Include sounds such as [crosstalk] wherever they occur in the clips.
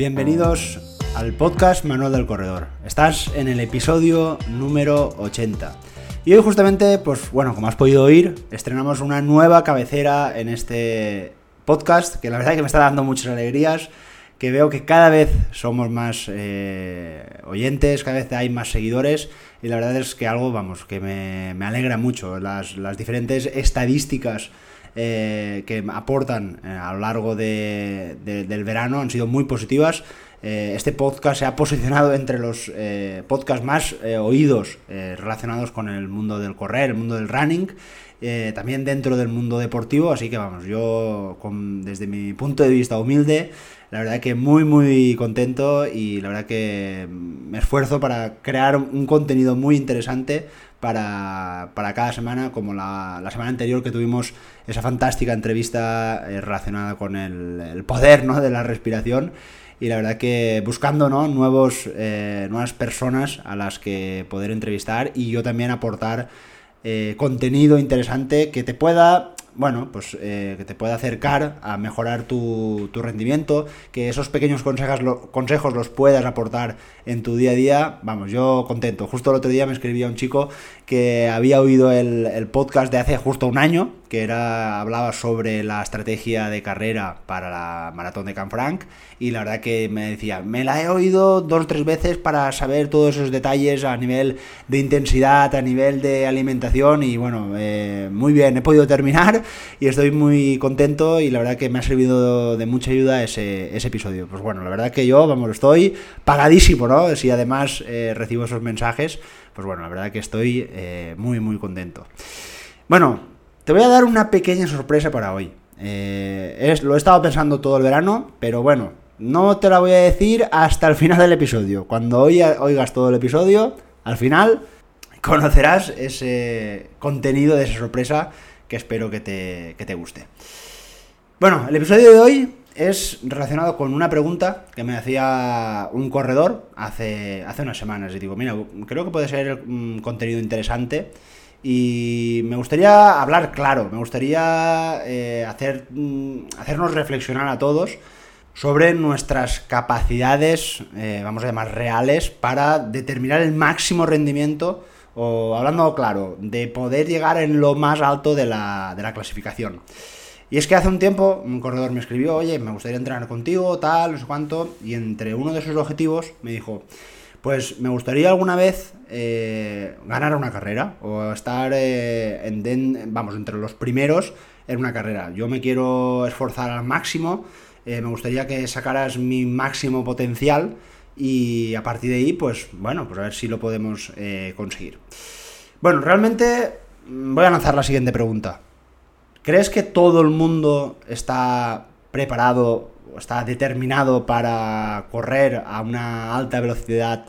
Bienvenidos al podcast Manual del Corredor. Estás en el episodio número 80. Y hoy justamente, pues bueno, como has podido oír, estrenamos una nueva cabecera en este podcast, que la verdad es que me está dando muchas alegrías, que veo que cada vez somos más eh, oyentes, cada vez hay más seguidores, y la verdad es que algo, vamos, que me, alegra mucho. Las diferentes estadísticas eh, que aportan eh, a lo largo de, de, del verano han sido muy positivas. Eh, este podcast se ha posicionado entre los podcasts más oídos relacionados con el mundo del correr, el mundo del running, también dentro del mundo deportivo. Así que vamos, yo desde mi punto de vista humilde, la verdad que muy muy contento y la verdad que me esfuerzo para crear un contenido muy interesante para, para cada semana, como la, la, semana anterior que tuvimos esa fantástica entrevista eh, relacionada con el, poder ¿no? de la respiración. Y la verdad que buscando ¿no? Nuevos, eh, nuevas personas a las que poder entrevistar y yo también aportar eh, contenido interesante que te pueda bueno, pues eh, que te pueda acercar a mejorar tu, tu rendimiento, que esos pequeños consejos, consejos los puedas aportar en tu día a día, vamos, yo contento. Justo el otro día me escribía un chico que había oído el, el podcast de hace justo un año, que era hablaba sobre la estrategia de carrera para la maratón de Canfranc y la verdad que me decía, me la he oído dos o tres veces para saber todos esos detalles a nivel de intensidad, a nivel de alimentación y bueno, eh, muy bien, he podido terminar y estoy muy contento y la verdad que me ha servido de mucha ayuda ese, ese episodio. Pues bueno, la verdad que yo, vamos, estoy pagadísimo, ¿no? Si además eh, recibo esos mensajes, pues bueno, la verdad que estoy eh, muy, muy contento. Bueno, te voy a dar una pequeña sorpresa para hoy. Eh, es, lo he estado pensando todo el verano, pero bueno, no te la voy a decir hasta el final del episodio. Cuando oigas todo el episodio, al final conocerás ese contenido de esa sorpresa que espero que te, que te guste. Bueno, el episodio de hoy es relacionado con una pregunta que me hacía un corredor hace, hace unas semanas. Y digo, mira, creo que puede ser un contenido interesante. Y me gustaría hablar claro, me gustaría eh, hacer, hacernos reflexionar a todos sobre nuestras capacidades, eh, vamos a llamar reales, para determinar el máximo rendimiento, o hablando claro, de poder llegar en lo más alto de la, de la clasificación. Y es que hace un tiempo un corredor me escribió, oye, me gustaría entrenar contigo, tal, no sé cuánto, y entre uno de sus objetivos me dijo, pues me gustaría alguna vez eh, ganar una carrera o estar eh, en, en, vamos, entre los primeros en una carrera. Yo me quiero esforzar al máximo, eh, me gustaría que sacaras mi máximo potencial y a partir de ahí, pues bueno, pues a ver si lo podemos conseguir. Bueno, realmente mm, voy a lanzar la siguiente pregunta. ¿Crees que todo el mundo está preparado o está determinado para correr a una alta velocidad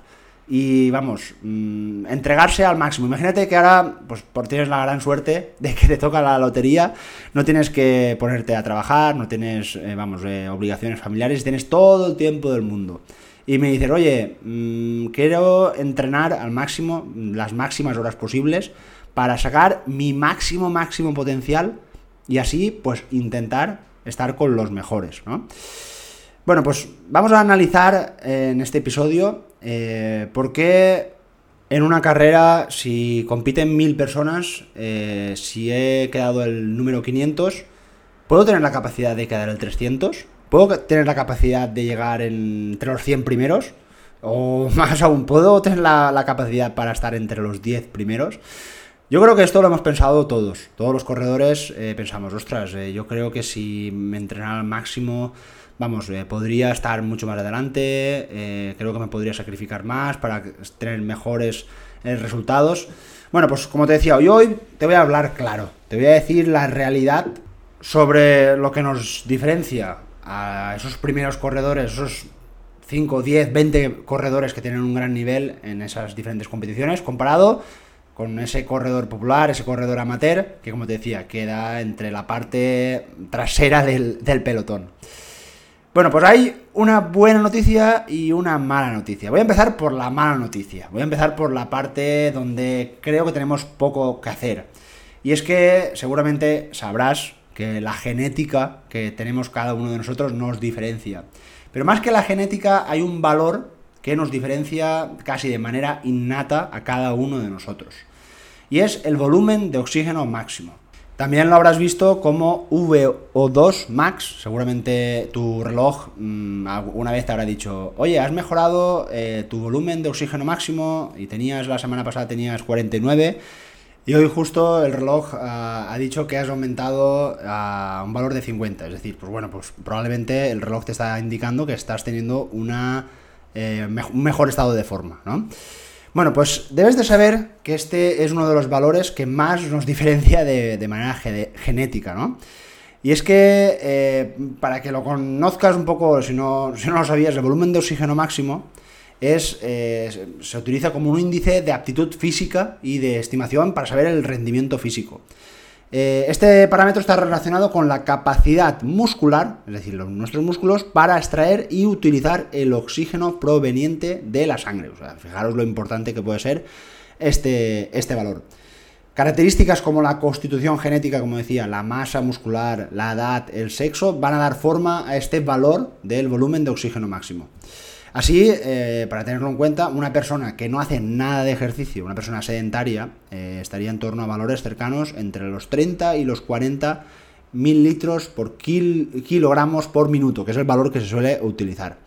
y vamos, mmm, entregarse al máximo. Imagínate que ahora pues por tienes la gran suerte de que te toca la lotería, no tienes que ponerte a trabajar, no tienes, eh, vamos, eh, obligaciones familiares, tienes todo el tiempo del mundo. Y me dices, oye, mmm, quiero entrenar al máximo, las máximas horas posibles, para sacar mi máximo, máximo potencial y así, pues, intentar estar con los mejores, ¿no? Bueno, pues vamos a analizar en este episodio eh, por qué en una carrera, si compiten mil personas, eh, si he quedado el número 500, ¿puedo tener la capacidad de quedar el 300? ¿Puedo tener la capacidad de llegar entre los 100 primeros? O [laughs] más aún, ¿puedo tener la, la capacidad para estar entre los 10 primeros? Yo creo que esto lo hemos pensado todos, todos los corredores eh, pensamos, ostras, eh, yo creo que si me entrenara al máximo, vamos, eh, podría estar mucho más adelante, eh, creo que me podría sacrificar más para tener mejores resultados. Bueno, pues como te decía, hoy, hoy te voy a hablar claro, te voy a decir la realidad sobre lo que nos diferencia a esos primeros corredores, esos 5, 10, 20 corredores que tienen un gran nivel en esas diferentes competiciones, comparado con ese corredor popular, ese corredor amateur, que como te decía, queda entre la parte trasera del, del pelotón. Bueno, pues hay una buena noticia y una mala noticia. Voy a empezar por la mala noticia. Voy a empezar por la parte donde creo que tenemos poco que hacer. Y es que seguramente sabrás que la genética que tenemos cada uno de nosotros nos diferencia. Pero más que la genética hay un valor que nos diferencia casi de manera innata a cada uno de nosotros. Y es el volumen de oxígeno máximo. También lo habrás visto como VO2 max. Seguramente tu reloj mm, una vez te habrá dicho, oye, has mejorado eh, tu volumen de oxígeno máximo y tenías la semana pasada tenías 49 y hoy justo el reloj ah, ha dicho que has aumentado a un valor de 50. Es decir, pues bueno, pues probablemente el reloj te está indicando que estás teniendo una, eh, un mejor estado de forma, ¿no? Bueno, pues debes de saber que este es uno de los valores que más nos [laughs] diferencia de, manera genética, ¿no? Y es que, eh, para que lo conozcas un poco, si no, si no lo sabías, el volumen de oxígeno máximo es, eh, se utiliza como un índice de aptitud física y de estimación para saber el rendimiento físico. Eh, este parámetro está relacionado con la capacidad muscular, es decir, nuestros músculos, para extraer y utilizar el oxígeno proveniente de la sangre. O sea, fijaros lo importante que puede ser este, este valor. Características como la constitución genética, como decía, la masa muscular, la edad, el sexo, van a dar forma a este valor del volumen de oxígeno máximo. Así, eh, para tenerlo en cuenta, una persona que no hace nada de ejercicio, una persona sedentaria, eh, estaría en torno a valores cercanos entre los 30 y los 40 mil litros por kilogramos por minuto, que es el valor que se suele utilizar.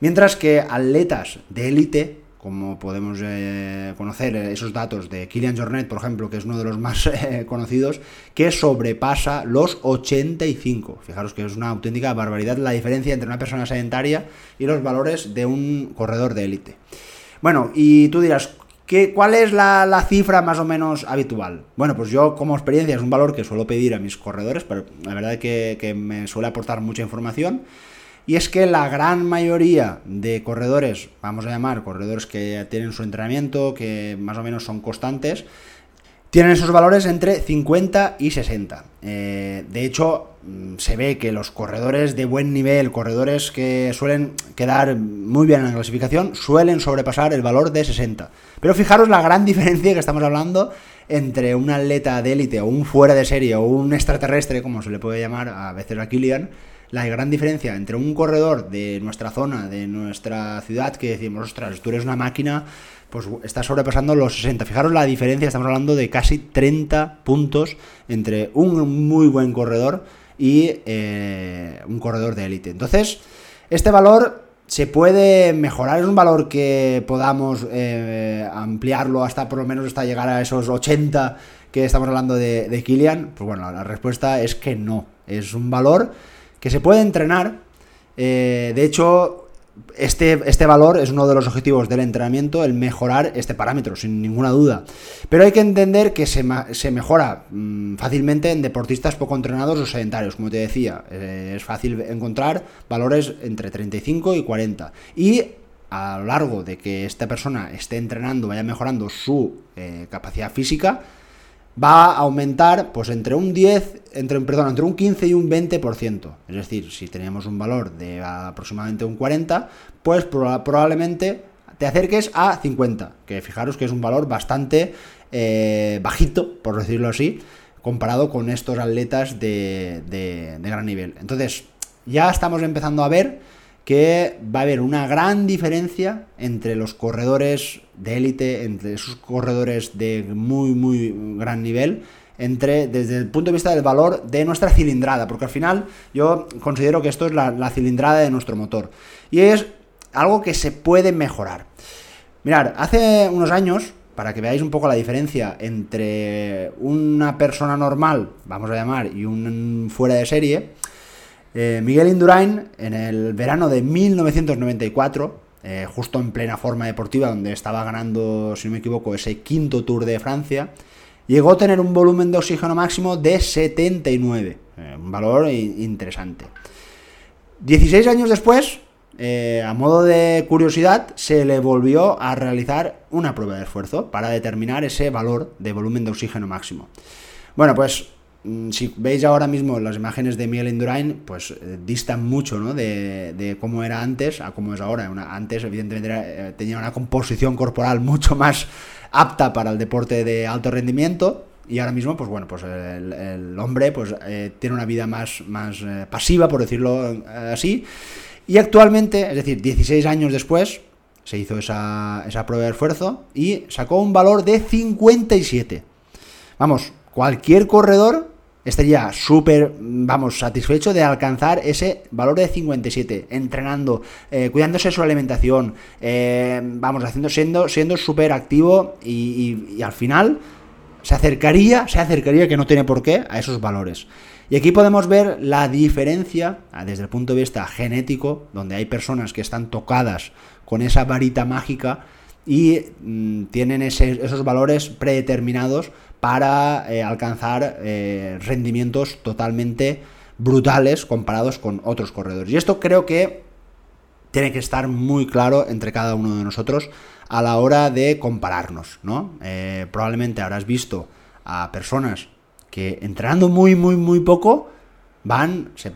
Mientras que atletas de élite como podemos eh, conocer esos datos de Kilian Jornet, por ejemplo, que es uno de los [laughs] más eh, conocidos, que sobrepasa los 85. Fijaros que es una auténtica barbaridad la diferencia entre una persona sedentaria y los valores de un corredor de élite. Bueno, y tú dirás, ¿qué, ¿cuál es la, cifra más o menos habitual? Bueno, pues yo como experiencia es un valor que suelo pedir a mis corredores, pero la verdad es que me suele aportar mucha información. Y es que la gran mayoría de corredores, vamos a llamar corredores que tienen su entrenamiento, que más o menos son constantes, tienen esos valores entre 50 y 60. Eh, de hecho, mm, se ve que los corredores de buen nivel, corredores que suelen quedar muy bien en la clasificación, suelen sobrepasar el valor de 60. Pero fijaros la gran [laughs] diferencia que estamos hablando entre un atleta de élite o un fuera de serie o un extraterrestre, como se le puede llamar a veces a Kilian, la gran diferencia entre un corredor de nuestra zona, de nuestra ciudad, que decimos, ostras, tú eres una máquina, pues está sobrepasando los 60. Fijaros la diferencia, estamos hablando de casi 30 puntos entre un muy buen corredor y eh, un corredor de élite. Entonces, este valor se puede mejorar, es un valor que podamos eh, ampliarlo hasta por lo menos hasta llegar a esos 80 que estamos hablando de, de Kilian. Pues bueno, la respuesta es que no. Es un valor que se puede entrenar. Eh, de hecho, este, este, valor es uno de los objetivos del entrenamiento, el mejorar este parámetro, sin ninguna duda. Pero hay que entender que se, mejora mm, fácilmente en deportistas poco entrenados o sedentarios, como te decía. Eh, es fácil encontrar valores entre 35 y 40. Y a lo largo de que esta persona esté entrenando, vaya mejorando su eh, capacidad física, va a aumentar pues entre un 10, entre, perdón, entre un 15 y un 20%. Es decir, si teníamos un valor de aproximadamente un 40, pues probablemente te acerques a 50, que fijaros que es un valor bastante eh, bajito, por decirlo así, comparado con estos atletas de, de gran nivel. Entonces, ya estamos empezando a ver que va a haber una gran diferencia entre los corredores de élite, entre esos corredores de muy, muy gran nivel, entre, desde el punto de vista del valor de nuestra cilindrada, porque al final yo considero que esto es la, cilindrada de nuestro motor. Y es algo que se puede mejorar. Mirad, hace unos años, para que veáis un poco la diferencia entre una persona normal, vamos a llamar, y un fuera de serie, eh, Miguel Indurain, en el verano de 1994, eh, justo en plena forma deportiva, donde estaba ganando, si no me equivoco, ese quinto Tour de Francia, llegó a tener un volumen de oxígeno máximo de 79, eh, un valor interesante. 16 años después, a modo de curiosidad, se le volvió a realizar una prueba de esfuerzo para determinar ese valor de volumen de oxígeno máximo. Bueno, pues si veis ahora mismo las imágenes de Miguel Indurain, pues eh, distan mucho ¿no? de, cómo era antes a cómo es ahora. antes, evidentemente, eh, tenía una composición corporal mucho más apta para el deporte de alto rendimiento. y ahora mismo, pues bueno, pues el, hombre pues eh, tiene una vida más, más pasiva, por decirlo así, y actualmente, es decir, 16 años después, se hizo esa, esa prueba de esfuerzo y sacó un valor de 57. Vamos, cualquier corredor estaría súper, vamos, satisfecho de alcanzar ese valor de 57, entrenando, eh, cuidándose su alimentación, eh, vamos, haciendo, siendo, siendo súper activo y, al final se acercaría, se acercaría, que no tiene por qué, a esos valores. Y aquí podemos ver la diferencia ah, desde el punto de vista genético, donde hay personas que están tocadas con esa varita mágica y mm, tienen esos valores predeterminados para eh, alcanzar eh, rendimientos totalmente brutales comparados con otros corredores. Y esto creo que tiene que estar muy claro entre cada uno de nosotros a la hora de compararnos, ¿no? Eh, probablemente habrás visto a personas que entrenando muy, muy, muy poco, van, se,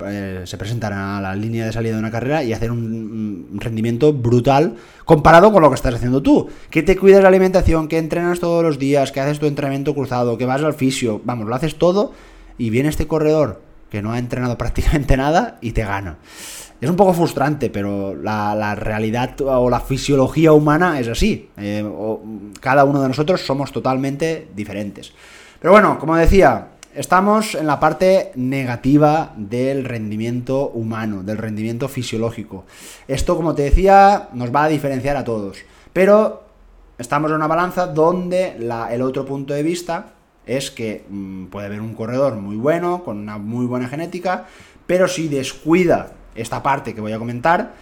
se, presentan a la línea de salida de una carrera y hacen un, rendimiento brutal comparado con lo que estás haciendo tú. Que te cuidas la alimentación, que entrenas todos los días, que haces tu entrenamiento cruzado, que vas al fisio, vamos, lo haces todo y viene este corredor que no ha entrenado [laughs] prácticamente nada y te gana. Es un poco frustrante, pero la, realidad o la fisiología humana es así. Eh, cada uno de nosotros somos totalmente diferentes. Pero bueno, como decía, Estamos en la parte negativa del rendimiento humano, del rendimiento fisiológico. Esto, como te decía, nos va a diferenciar a todos. Pero estamos en una balanza donde el otro punto de vista es que mm, puede haber un corredor muy bueno, con una muy buena genética, pero si descuida esta parte que voy a comentar,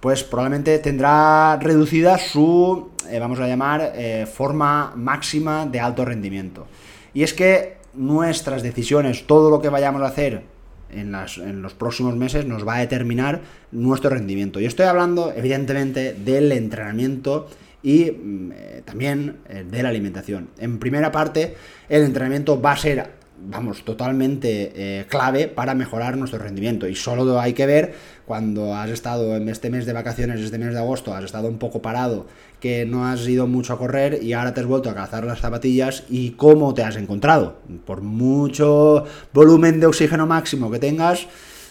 pues probablemente tendrá reducida su, eh, vamos a llamar, eh, forma máxima de alto rendimiento. Y es que nuestras decisiones, todo lo que vayamos a hacer en, los próximos meses nos va a determinar nuestro rendimiento. Y estoy hablando, evidentemente, del entrenamiento y mm, eh, también eh, de la alimentación. En primera parte, el entrenamiento va a ser vamos, totalmente eh, clave para mejorar nuestro rendimiento. Y solo hay que ver cuando has estado en este mes de vacaciones, este mes de agosto, has estado un poco parado, que no has ido mucho a correr y ahora te has vuelto a calzar las zapatillas y cómo te has encontrado. Por mucho volumen de oxígeno máximo que tengas,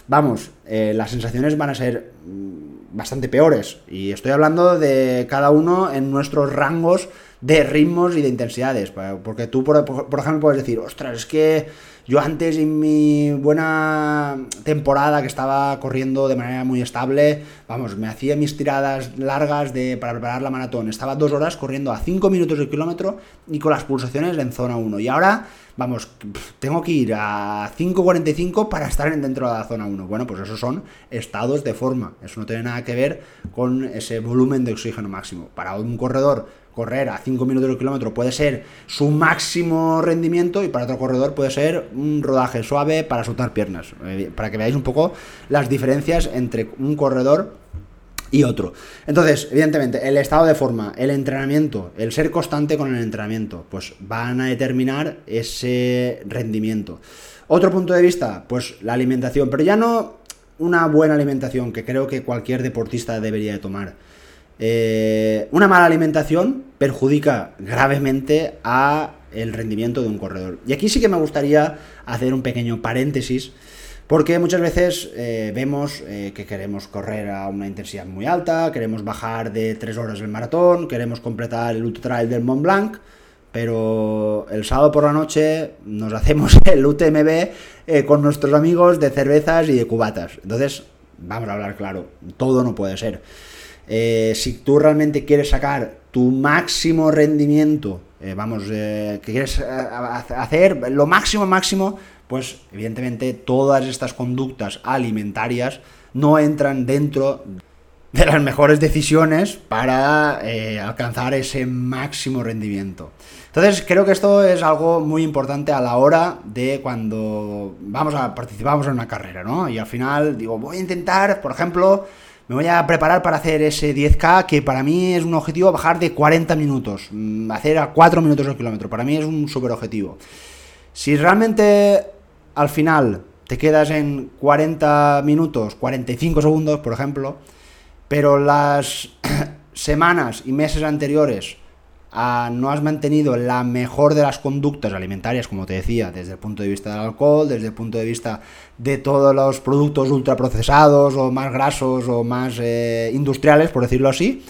vamos, eh, las sensaciones van a ser mm, bastante peores. Y estoy hablando de cada uno en nuestros rangos de ritmos y de intensidades. Porque tú, por, ejemplo, puedes decir, ostras, es que yo antes en mi buena temporada que estaba corriendo de manera muy estable, vamos, me hacía mis tiradas largas de, para preparar la maratón. Estaba dos horas corriendo a 5 minutos de kilómetro y con las pulsaciones en zona 1. Y ahora, vamos, tengo que ir a 5.45 para estar dentro de la zona 1. Bueno, pues esos son estados de forma. Eso no tiene nada que ver con ese volumen de oxígeno máximo. Para un corredor correr a 5 minutos de kilómetro puede ser su máximo rendimiento y para otro corredor puede ser un rodaje suave para soltar piernas. Eh, para que veáis un poco las diferencias entre un corredor y otro. Entonces, evidentemente, el estado de forma, el entrenamiento, el ser constante con el entrenamiento, pues van a determinar ese rendimiento. Otro punto de vista, pues la alimentación, pero ya no una buena alimentación que creo que cualquier deportista debería de tomar eh, una mala alimentación perjudica gravemente a el rendimiento de un corredor. Y aquí sí que me gustaría hacer un pequeño paréntesis, porque muchas veces eh, vemos eh, que queremos correr a una intensidad muy alta, queremos bajar de 3 horas el maratón, queremos completar el ultra trail del Mont Blanc, pero el sábado por la noche nos hacemos [laughs] el UTMB con nuestros amigos de cervezas y de cubatas. Entonces, vamos a hablar claro, todo no puede ser. Eh, si tú realmente quieres sacar tu máximo rendimiento, eh, vamos, eh, que quieres hacer lo máximo, máximo, pues evidentemente todas estas conductas alimentarias no entran dentro de las mejores decisiones para alcanzar ese máximo rendimiento. Entonces creo que esto es algo muy importante a la hora de cuando vamos a participamos en una carrera, ¿no? Y al final digo, voy a intentar, por ejemplo, me voy a preparar para hacer ese 10K que para mí es un objetivo bajar de 40 minutos, mm, hacer a 4 minutos el kilómetro, para mí es un super objetivo. Si realmente al final te quedas en 40 minutos, 45 segundos, por ejemplo, pero las [coughs] semanas y meses anteriores no has mantenido la mejor de las conductas alimentarias, como te decía, desde el punto de vista del alcohol, desde el punto de vista de todos los productos ultraprocesados o más grasos o más eh, industriales, por decirlo así,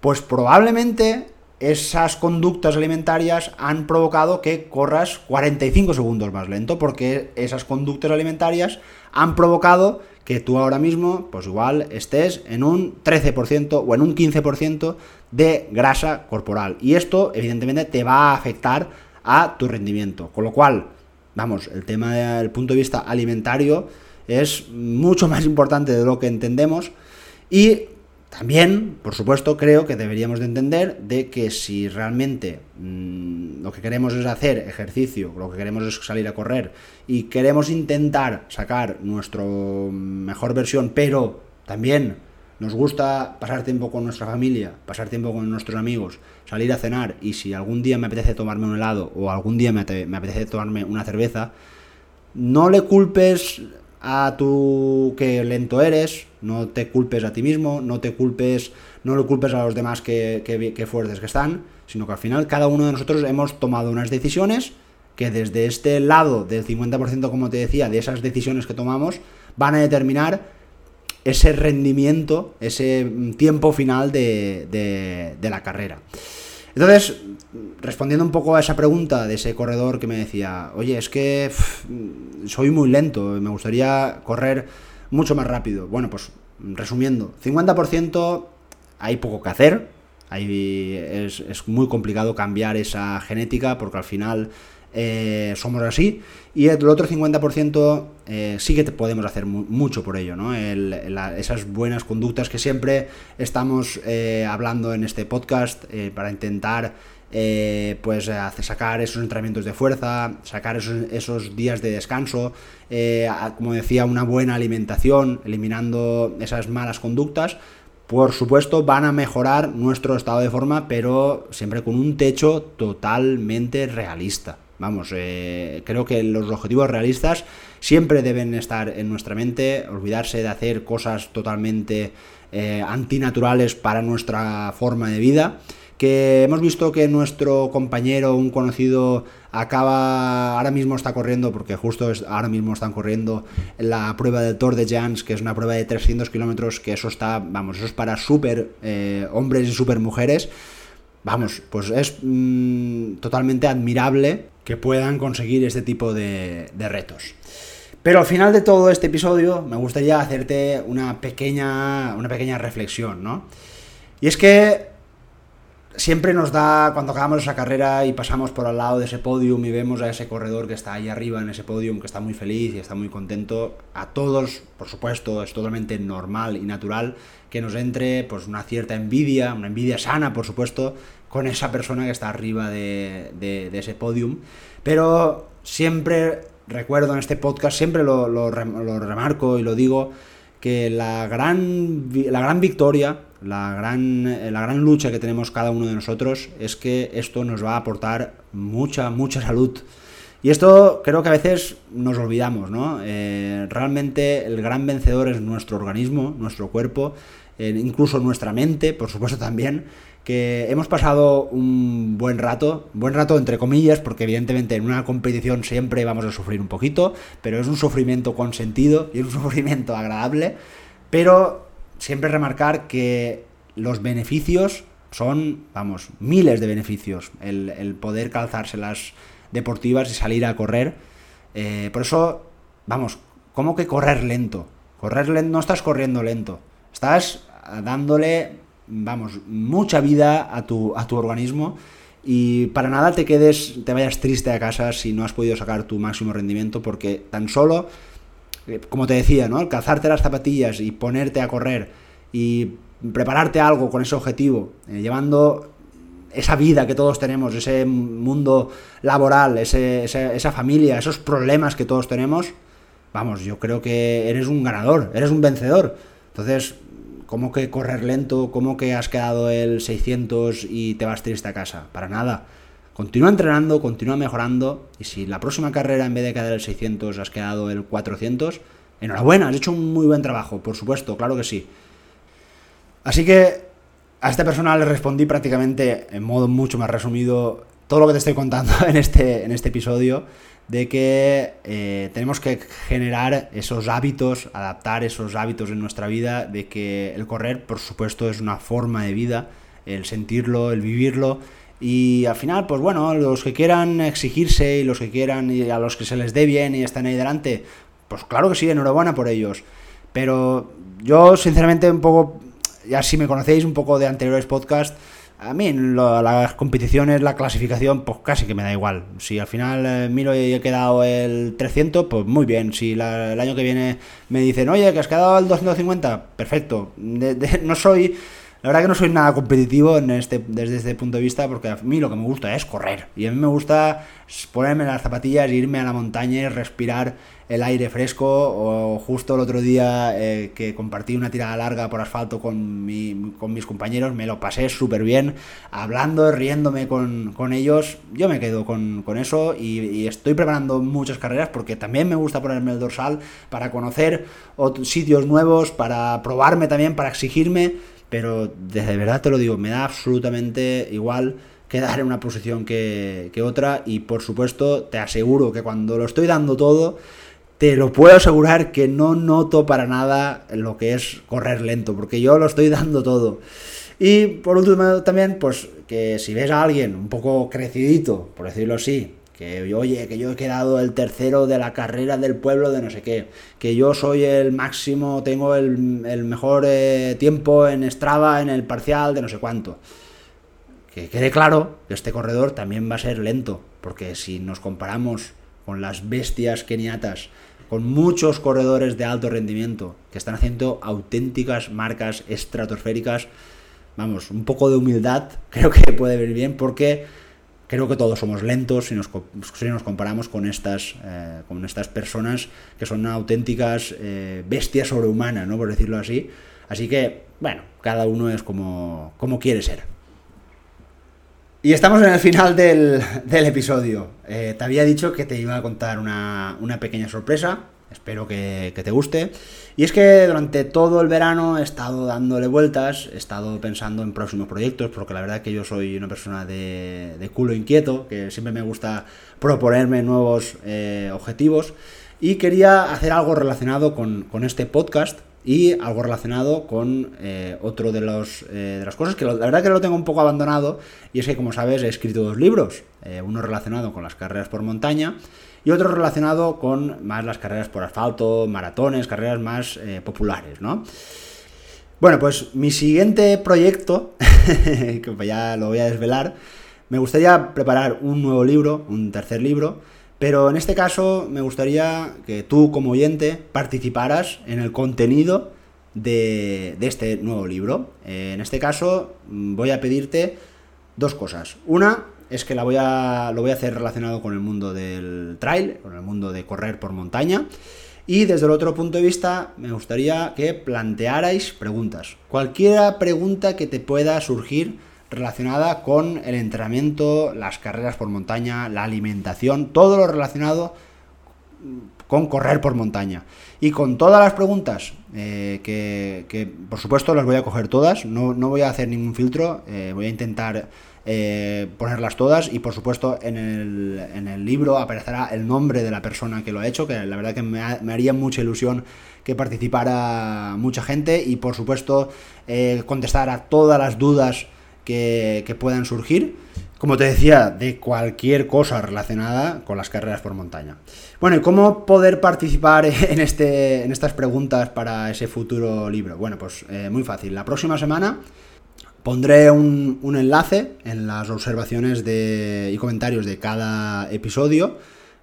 pues probablemente esas conductas alimentarias han provocado que corras 45 segundos más lento, porque esas conductas alimentarias han provocado que tú ahora mismo, pues igual estés en un 13% o en un 15% de grasa corporal. Y esto, evidentemente, te va a afectar a tu rendimiento. Con lo cual, vamos, el tema del punto de vista alimentario es mucho más importante de lo que entendemos. Y también, por supuesto, creo que deberíamos de entender de que si realmente mm, lo que queremos es hacer ejercicio, lo que queremos es salir a correr y queremos intentar sacar nuestra mejor versión, pero también nos gusta pasar tiempo con nuestra familia, pasar tiempo con nuestros amigos, salir a cenar y si algún día me apetece tomarme un helado o algún día me, apetece tomarme una cerveza, no le culpes a tu que lento eres, no te culpes a ti mismo, no te culpes, no le culpes a los demás que, que, fuertes que están, sino que al final cada uno de nosotros hemos tomado unas decisiones que desde este lado del 50%, como te decía, de esas decisiones que tomamos, van a determinar ese rendimiento, ese tiempo final de, de la carrera. Entonces, respondiendo un poco a esa pregunta de ese corredor que me decía, oye, es que soy muy lento, me gustaría correr mucho más rápido. Bueno, pues resumiendo, 50% hay poco que hacer, es, es muy complicado cambiar esa genética porque al final eh, somos así. Y el otro 50% eh, sí que podemos hacer mucho por ello, ¿no? esas buenas conductas que siempre estamos eh, hablando en este podcast para intentar pues sacar esos entrenamientos de fuerza, sacar esos, días de descanso, como decía, una buena alimentación, eliminando esas malas conductas. Por supuesto, van a mejorar nuestro estado de forma, pero siempre con un techo totalmente realista. Vamos, eh, creo que los objetivos realistas siempre deben estar en nuestra mente, olvidarse de hacer cosas totalmente eh, antinaturales para nuestra forma de vida. Que hemos visto que nuestro compañero, un conocido, acaba, ahora mismo está corriendo, porque justo ahora mismo están corriendo la prueba del Tour de Jans, que es una prueba de 300 kilómetros, que eso está, vamos, eso es para super eh, hombres y super mujeres. Vamos, pues es mm, totalmente admirable que puedan conseguir este tipo de, retos. Pero al final de todo este episodio me gustaría hacerte una pequeña, una pequeña reflexión, ¿no? Y es que siempre nos da, cuando acabamos esa carrera y pasamos por al lado de ese podium y vemos a ese corredor que está ahí arriba en ese podium, que está muy feliz y está muy contento, a todos, por supuesto, es totalmente normal y natural que nos entre pues una cierta envidia, una envidia sana, por supuesto, con esa persona que está arriba de, ese podium. Pero siempre recuerdo en este podcast, siempre lo, remarco y lo digo, que la gran, la gran victoria, la gran, la gran lucha que tenemos cada uno de nosotros es que esto nos va a aportar mucha, mucha salud. Y esto creo que a veces nos olvidamos, ¿no? Eh, realmente el gran vencedor es nuestro organismo, nuestro cuerpo, eh, incluso nuestra mente, por supuesto también, que hemos pasado un buen rato, buen rato entre comillas, porque evidentemente en una competición siempre vamos a sufrir un poquito, pero es un sufrimiento con sentido y es un [laughs] sufrimiento agradable, pero siempre remarcar que los beneficios son, vamos, miles de beneficios, el, poder calzarse las deportivas y salir a correr. Eh, por eso, vamos, ¿cómo que correr lento? Correr lento, no estás corriendo lento, estás dándole vamos, mucha vida a tu, a tu organismo y para nada te quedes, te vayas triste a casa si no has podido sacar tu máximo rendimiento porque tan solo, eh, como te decía, ¿no? calzarte las zapatillas y ponerte a correr y prepararte algo con ese objetivo, eh, llevando esa vida que todos tenemos, ese mundo laboral, ese, esa familia, esos problemas que todos tenemos, vamos, yo creo que eres un ganador, eres un vencedor. Entonces, ¿Cómo que correr lento? ¿Cómo que has quedado el 600 y te vas triste a casa? Para nada. Continúa entrenando, continúa mejorando y si la próxima carrera en vez de quedar el 600 has quedado el 400, enhorabuena, has hecho un muy buen trabajo, por supuesto, claro que sí. Así que A esta persona le respondí prácticamente en modo mucho más resumido todo lo que te estoy contando [laughs] en este, en este episodio, de que eh, tenemos que generar esos hábitos, adaptar esos hábitos en nuestra vida, de que el correr, por supuesto, es una forma de vida, el sentirlo, el vivirlo, y al final, pues bueno, los que quieran exigirse y los que quieran y a los que se les dé bien y están ahí delante, pues claro que sí, enhorabuena por ellos. Pero yo, sinceramente, un poco, ya si me conocéis un poco de anteriores podcasts, a mí las competiciones, la clasificación, pues casi que me da igual. Si al final eh, miro y he quedado el 300, pues muy bien. Si el año que viene me dicen, oye, que has quedado el 250, perfecto. no soy la verdad que no soy nada competitivo en este, desde este punto de vista porque a mí lo que me gusta es correr. Y a mí me gusta ponerme las zapatillas, irme a la montaña y respirar el aire fresco. O justo el otro día eh, que compartí una tirada larga por asfalto con, mi, con mis compañeros, me lo pasé súper bien, hablando, riéndome con, con, ellos. Yo me quedo con, con eso y, y, estoy preparando muchas carreras porque también me gusta ponerme el dorsal para conocer otros sitios nuevos, para probarme también, para exigirme pero de verdad te lo digo, me da absolutamente igual quedar en una posición que, otra y por supuesto te aseguro que cuando lo estoy dando todo, te lo puedo asegurar que no noto para nada lo que es correr lento, porque yo lo estoy dando todo. Y por último también, pues que si ves a alguien un poco crecidito, por decirlo así, que oye, que yo he quedado el tercero de la carrera del pueblo de no sé qué, que yo soy el máximo, tengo el, mejor eh, tiempo en Strava, en el parcial de no sé cuánto. Que quede claro que este corredor también va a ser lento, porque si nos comparamos con las bestias keniatas, con muchos corredores de alto rendimiento que están haciendo auténticas marcas estratosféricas, vamos, un poco de humildad [laughs] creo que puede venir bien porque creo que todos somos lentos si nos, si nos comparamos con estas, eh, con estas personas que son auténticas eh, bestias sobrehumanas, ¿no? por decirlo así. Así que, bueno, cada uno es como, como quiere ser. Y estamos en el final del, del episodio. Eh, te había dicho que te iba a contar una, una pequeña sorpresa. Espero que, te guste. Y es que durante todo el verano he estado dándole vueltas, he estado pensando en próximos proyectos, porque la verdad que yo soy una persona de, culo inquieto, que siempre me gusta proponerme nuevos eh, objetivos. Y quería hacer algo relacionado con, este podcast y algo relacionado con eh, otro de, los, eh, de las cosas que la verdad que lo tengo un poco abandonado. Y es que, como sabes, he escrito dos libros. uno relacionado con las carreras por montaña y otro relacionado con más las carreras por asfalto, maratones, carreras más eh, populares, ¿no? Bueno, pues mi siguiente proyecto, [laughs] que ya lo voy a desvelar, me gustaría preparar un nuevo libro, un tercer libro, pero en este caso me gustaría que tú como oyente participaras en el contenido de, este nuevo libro. Eh, en este caso mm, voy a pedirte dos cosas. Una, es que la voy a, lo voy a hacer relacionado con el mundo del trail, con el mundo de correr por montaña. Y desde el otro punto de vista, me gustaría que plantearais preguntas. Cualquier pregunta que te pueda surgir relacionada con el entrenamiento, las carreras por montaña, la alimentación, todo lo relacionado con correr por montaña. Y con todas las preguntas, eh, que, por supuesto las voy a coger todas, no, voy a hacer ningún filtro, eh, voy a intentar eh, ponerlas todas y por supuesto en el, en el, libro aparecerá el nombre de la persona que lo ha hecho, que la verdad que me, haría mucha ilusión que participara mucha gente y por supuesto eh, contestar a todas las dudas que, puedan surgir como te decía, de cualquier cosa relacionada con las carreras por montaña. Bueno, ¿y cómo poder participar [laughs] en, este, en estas preguntas para ese futuro libro? Bueno, pues eh, muy fácil. La próxima semana Pondré un, enlace en las observaciones de, y comentarios de cada episodio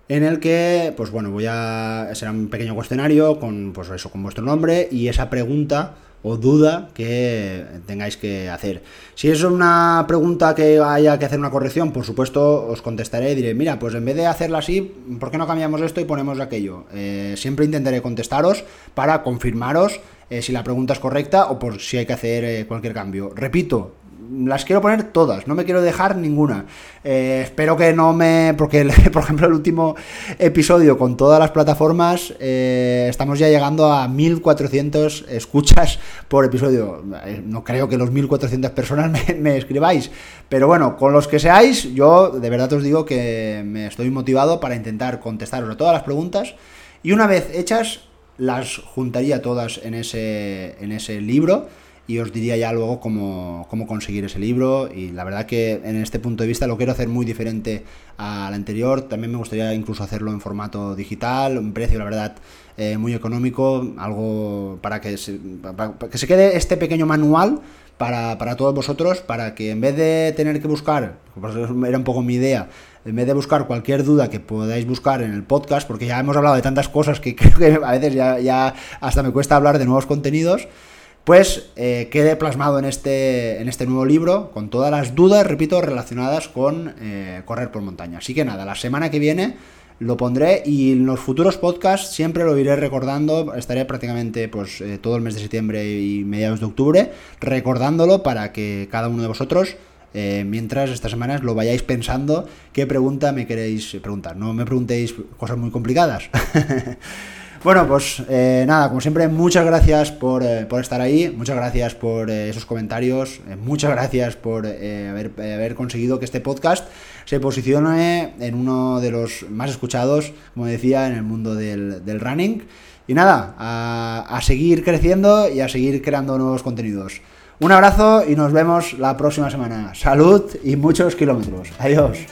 en el que, pues bueno, voy a. será un pequeño cuestionario con, pues eso, con vuestro nombre y esa pregunta o duda que tengáis que hacer. Si es una pregunta que haya que hacer una corrección, por supuesto os contestaré y diré, mira, pues en vez de hacerla así, ¿por qué no cambiamos esto y ponemos aquello? Eh, siempre intentaré contestaros para confirmaros eh, si la pregunta es correcta o por si hay que hacer eh, cualquier cambio. Repito, las quiero poner todas, no me quiero dejar ninguna. Eh, espero que no me... Porque, [laughs] por ejemplo, el último episodio con todas las plataformas, eh, estamos ya llegando a 1400 escuchas por episodio. Eh, no creo que los 1400 personas [laughs] me, escribáis, pero bueno, con los que seáis, yo de verdad os digo que me estoy motivado para intentar contestaros a todas las preguntas y una vez hechas, las juntaría todas en ese, en ese libro y os diría ya luego cómo, conseguir ese libro. Y la verdad que en este punto de vista lo quiero hacer muy diferente al anterior, también me gustaría incluso hacerlo en formato digital, un precio la verdad eh, muy económico, algo para que, se, que se quede este pequeño manual para, para, todos vosotros, para que en vez de tener que buscar, pues era un poco mi idea, en vez de buscar cualquier duda que podáis buscar en el podcast, porque ya hemos hablado de tantas cosas que [laughs] creo que a veces ya hasta me cuesta hablar de nuevos contenidos, pues eh, quede plasmado en este, en este nuevo libro con todas las dudas, repito, relacionadas con eh, correr por montaña. Así que nada, la semana que viene lo pondré y en los futuros podcasts siempre lo iré recordando, estaré prácticamente pues eh, todo el mes de septiembre y mediados de octubre recordándolo para que cada uno de vosotros mientras estas semanas lo vayáis pensando qué pregunta me queréis preguntar. No me preguntéis cosas muy complicadas. [laughs] Bueno, pues eh, nada, como siempre, muchas gracias por, eh, estar ahí, muchas gracias por eh, esos comentarios, muchas gracias por haber, conseguido que este podcast se posicione en uno de los más escuchados, como decía, en el mundo del, running. Y nada, a seguir creciendo y a seguir creando nuevos contenidos. Un abrazo y nos vemos la próxima semana. Salud y muchos kilómetros. Adiós.